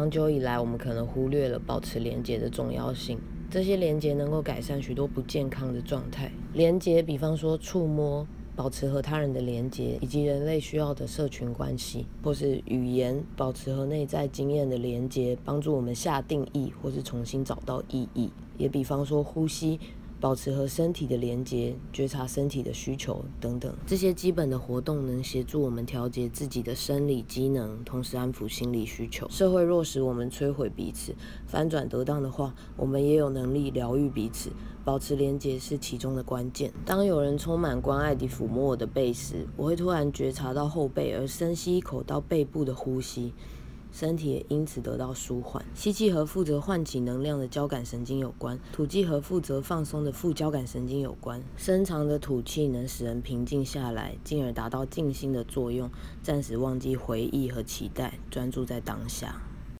长久以来，我们可能忽略了保持连接的重要性。这些连接能够改善许多不健康的状态。连接，比方说触摸。保持和他人的连接，以及人类需要的社群关系，或是语言，保持和内在经验的连接，帮助我们下定义，或是重新找到意义。也比方说呼吸。保持和身体的连接，觉察身体的需求等等，这些基本的活动能协助我们调节自己的生理机能，同时安抚心理需求。社会若使我们摧毁彼此，翻转得当的话，我们也有能力疗愈彼此。保持连接是其中的关键。当有人充满关爱地抚摸我的背时，我会突然觉察到后背，而深吸一口到背部的呼吸。身体也因此得到舒缓。吸气和负责唤起能量的交感神经有关，吐气和负责放松的副交感神经有关。深长的吐气能使人平静下来，进而达到静心的作用，暂时忘记回忆和期待，专注在当下。